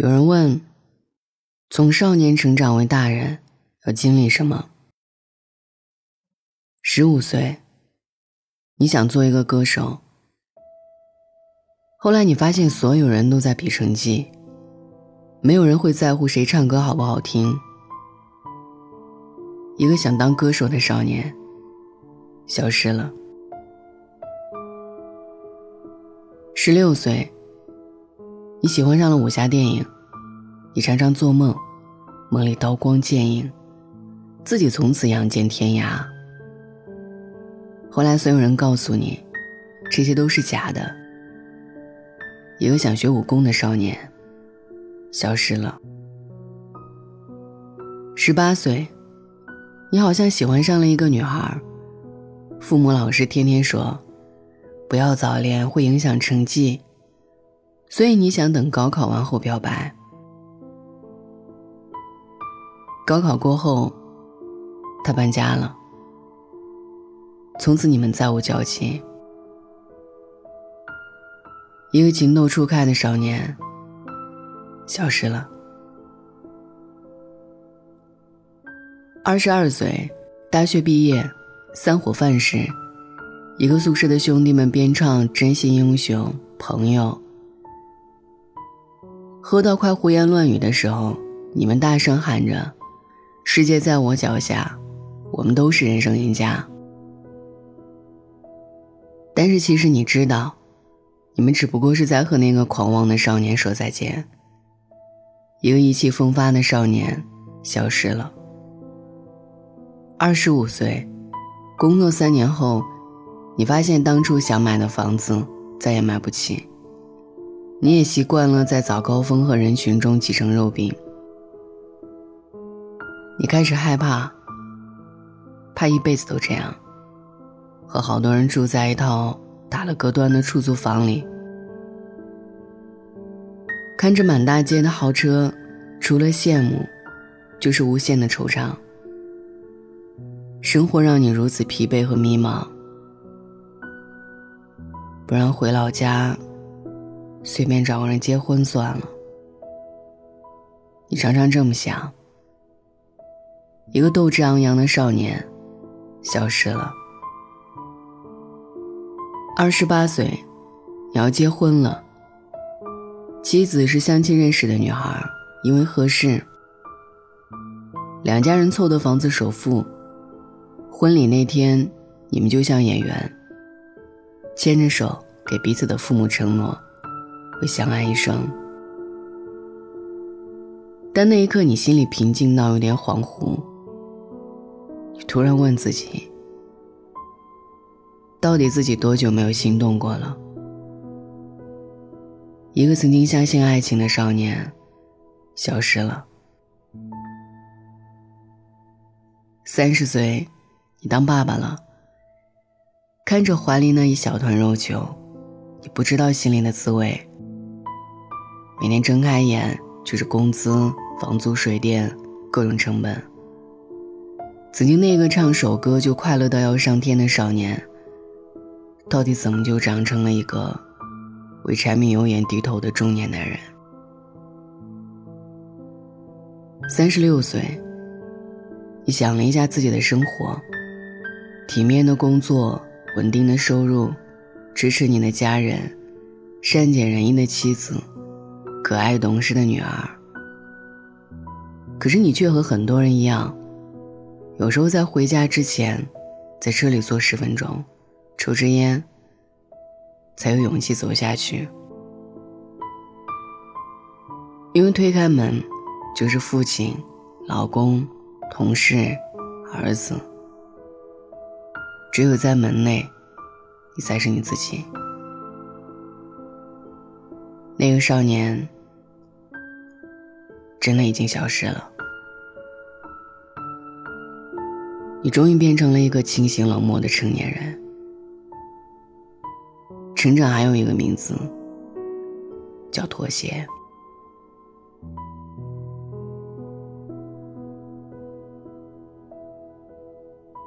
有人问：从少年成长为大人，要经历什么？十五岁，你想做一个歌手。后来你发现所有人都在比成绩，没有人会在乎谁唱歌好不好听。一个想当歌手的少年，消失了。十六岁。你喜欢上了武侠电影，你常常做梦，梦里刀光剑影，自己从此扬剑天涯。后来所有人告诉你，这些都是假的。一个想学武功的少年，消失了。十八岁，你好像喜欢上了一个女孩，父母老师天天说，不要早恋会影响成绩。所以你想等高考完后表白。高考过后，他搬家了，从此你们再无交集。一个情窦初开的少年，消失了。二十二岁，大学毕业，三伙饭时，一个宿舍的兄弟们边唱《真心英雄》，朋友。喝到快胡言乱语的时候，你们大声喊着：“世界在我脚下，我们都是人生赢家。”但是其实你知道，你们只不过是在和那个狂妄的少年说再见。一个意气风发的少年消失了。二十五岁，工作三年后，你发现当初想买的房子再也买不起。你也习惯了在早高峰和人群中挤成肉饼，你开始害怕，怕一辈子都这样，和好多人住在一套打了隔断的出租房里，看着满大街的豪车，除了羡慕，就是无限的惆怅。生活让你如此疲惫和迷茫，不然回老家。随便找个人结婚算了。你常常这么想。一个斗志昂扬的少年，消失了。二十八岁，你要结婚了。妻子是相亲认识的女孩，因为合适，两家人凑的房子首付。婚礼那天，你们就像演员，牵着手给彼此的父母承诺。会相爱一生，但那一刻你心里平静到有点恍惚。你突然问自己：到底自己多久没有心动过了？一个曾经相信爱情的少年，消失了。三十岁，你当爸爸了，看着怀里那一小团肉球，你不知道心里的滋味。每天睁开眼就是工资、房租、水电，各种成本。曾经那个唱首歌就快乐到要上天的少年，到底怎么就长成了一个为柴米油盐低头的中年男人？三十六岁，你想了一下自己的生活：体面的工作、稳定的收入、支持你的家人、善解人意的妻子。可爱懂事的女儿，可是你却和很多人一样，有时候在回家之前，在车里坐十分钟，抽支烟，才有勇气走下去。因为推开门，就是父亲、老公、同事、儿子，只有在门内，你才是你自己。那个少年。真的已经消失了。你终于变成了一个清醒冷漠的成年人。成长还有一个名字，叫妥协。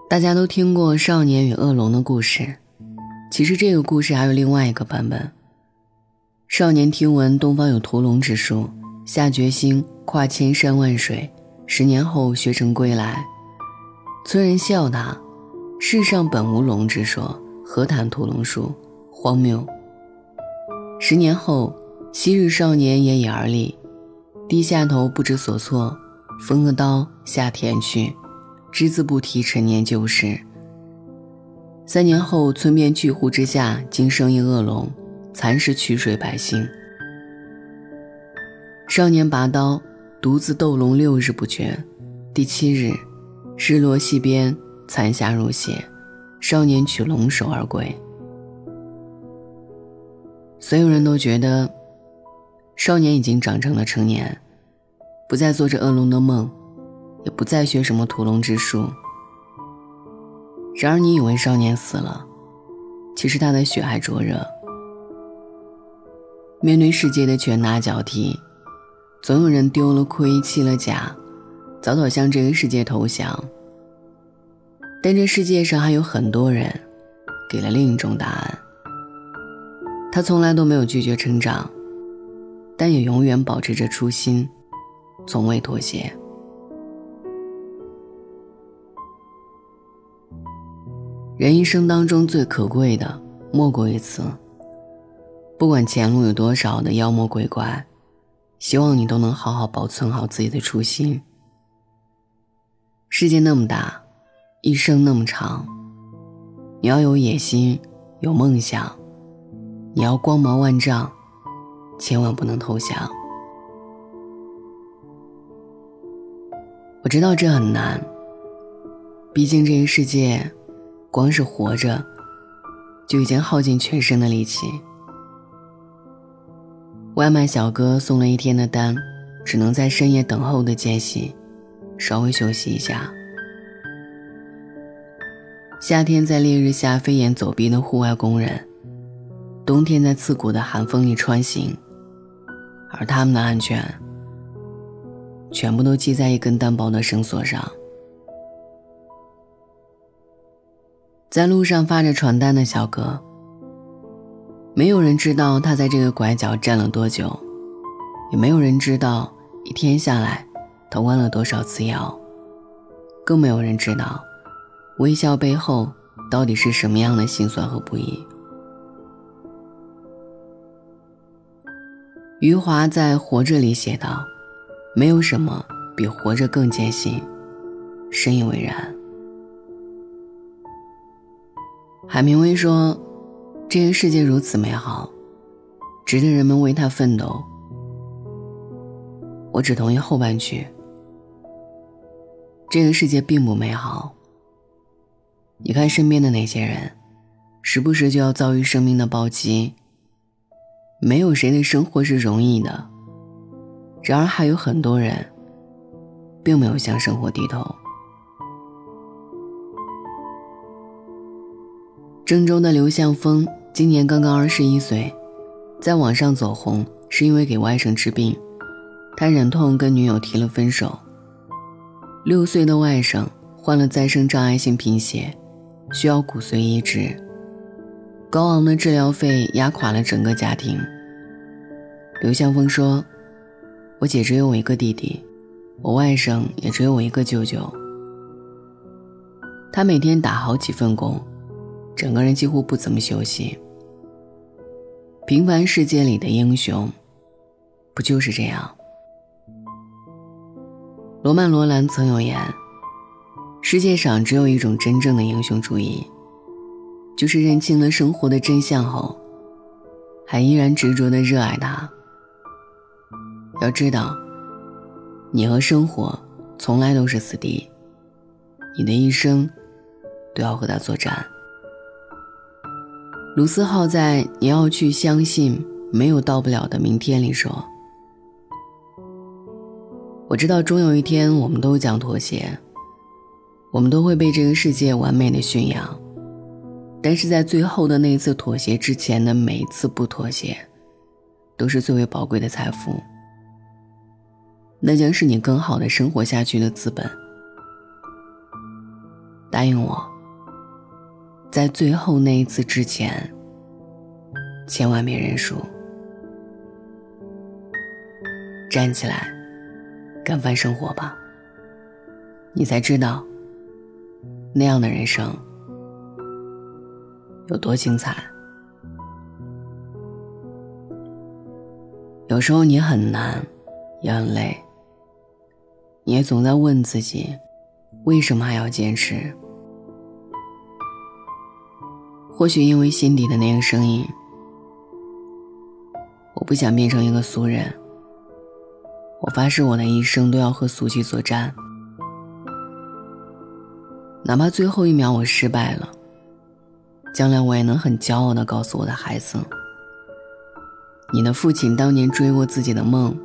大家都听过《少年与恶龙》的故事，其实这个故事还有另外一个版本。少年听闻东方有屠龙之术。下决心跨千山万水，十年后学成归来。村人笑他：“世上本无龙之说，何谈屠龙术？荒谬。”十年后，昔日少年也已而立，低下头不知所措，封个刀下田去，只字不提陈年旧事。三年后，村边巨湖之下，竟生一恶龙，蚕食取水百姓。少年拔刀，独自斗龙六日不绝。第七日，日落西边，残霞如血，少年取龙首而归。所有人都觉得，少年已经长成了成年，不再做着恶龙的梦，也不再学什么屠龙之术。然而，你以为少年死了，其实他的血还灼热。面对世界的拳打脚踢，总有人丢了盔弃了甲，早早向这个世界投降。但这世界上还有很多人，给了另一种答案。他从来都没有拒绝成长，但也永远保持着初心，从未妥协。人一生当中最可贵的，莫过于此。不管前路有多少的妖魔鬼怪，希望你都能好好保存好自己的初心。世界那么大，一生那么长，你要有野心，有梦想，你要光芒万丈，千万不能投降。我知道这很难，毕竟这个世界。光是活着，就已经耗尽全身的力气。外卖小哥送了一天的单，只能在深夜等候的间隙，稍微休息一下。夏天在烈日下飞檐走壁的户外工人，冬天在刺骨的寒风里穿行，而他们的安全，全部都系在一根单薄的绳索上。在路上发着传单的小哥，没有人知道他在这个拐角站了多久，也没有人知道一天下来他弯了多少次腰，更没有人知道微笑背后到底是什么样的心酸和不易。余华在《活着》里写道：“没有什么比活着更艰辛。”深以为然。海明威说：“这个世界如此美好，值得人们为它奋斗。”我只同意后半句。这个世界并不美好。你看身边的那些人，时不时就要遭遇生命的暴击。没有谁的生活是容易的，然而还有很多人，并没有向生活低头。郑州的刘向峰今年刚刚二十一岁，在网上走红是因为给外甥治病，他忍痛跟女友提了分手。六岁的外甥患了再生障碍性贫血，需要骨髓移植，高昂的治疗费压垮了整个家庭。刘向峰说：“我姐只有我一个弟弟，我外甥也只有我一个舅舅。他每天打好几份工。”整个人几乎不怎么休息。平凡世界里的英雄，不就是这样？罗曼·罗兰曾有言：“世界上只有一种真正的英雄主义，就是认清了生活的真相后，还依然执着的热爱它。要知道，你和生活从来都是死敌，你的一生都要和他作战。”卢思浩在《你要去相信没有到不了的明天》里说：“我知道终有一天我们都将妥协，我们都会被这个世界完美的驯养，但是在最后的那一次妥协之前的每一次不妥协，都是最为宝贵的财富。那将是你更好的生活下去的资本。答应我。”在最后那一次之前，千万别认输。站起来，干翻生活吧。你才知道，那样的人生有多精彩。有时候你很难，也很累，你也总在问自己，为什么还要坚持？或许因为心底的那个声音，我不想变成一个俗人。我发誓，我的一生都要和俗气作战，哪怕最后一秒我失败了，将来我也能很骄傲的告诉我的孩子：，你的父亲当年追过自己的梦，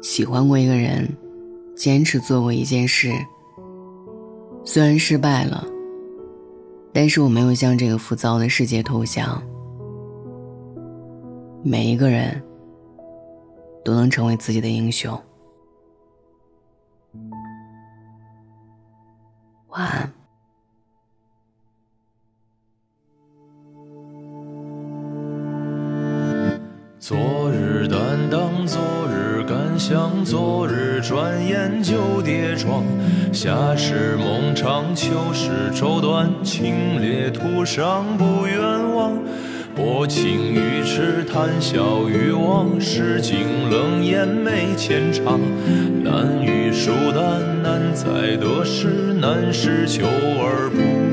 喜欢过一个人，坚持做过一件事，虽然失败了。但是我没有向这个浮躁的世界投降。每一个人都能成为自己的英雄。晚安。昨日担当，昨日想，昨日转眼就跌撞。夏时梦长，秋时愁短，清冽途上不远望。薄情于痴，谈笑于忘，世境冷眼没浅尝。难遇疏淡，难在得失，难释求而不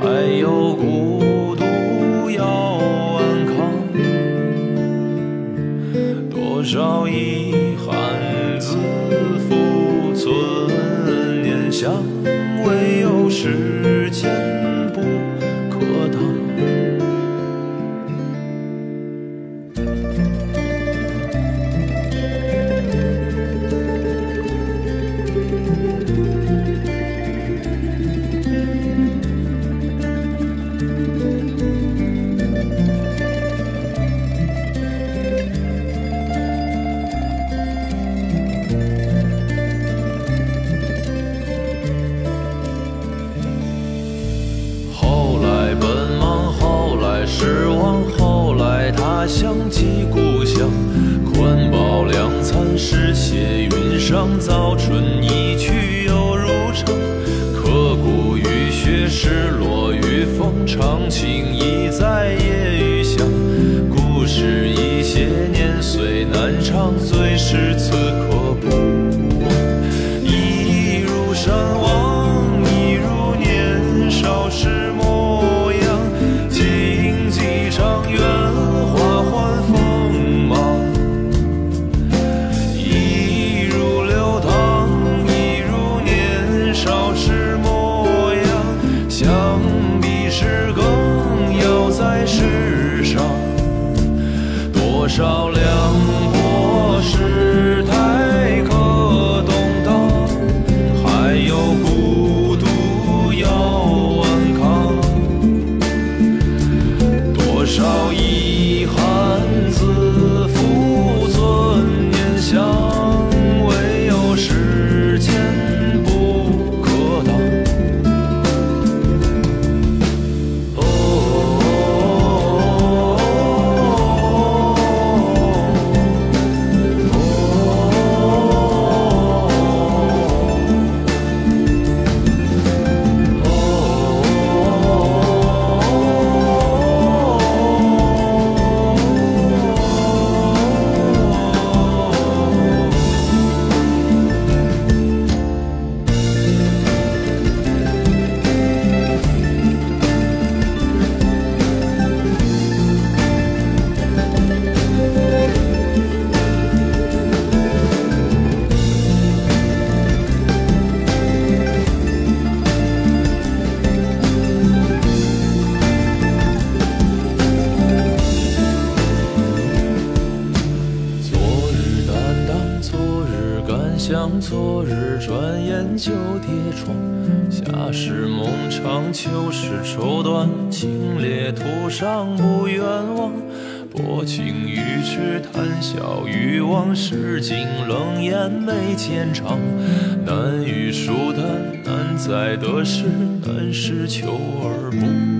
还有孤独要安扛，多少一。失落与风，长情照亮想昨日，转眼就跌撞。夏时梦长，秋时愁短，清冽途上不远望。薄情于痴，谈笑于往事，尽冷眼眉间长。难遇疏淡，难在得失，难是求而不。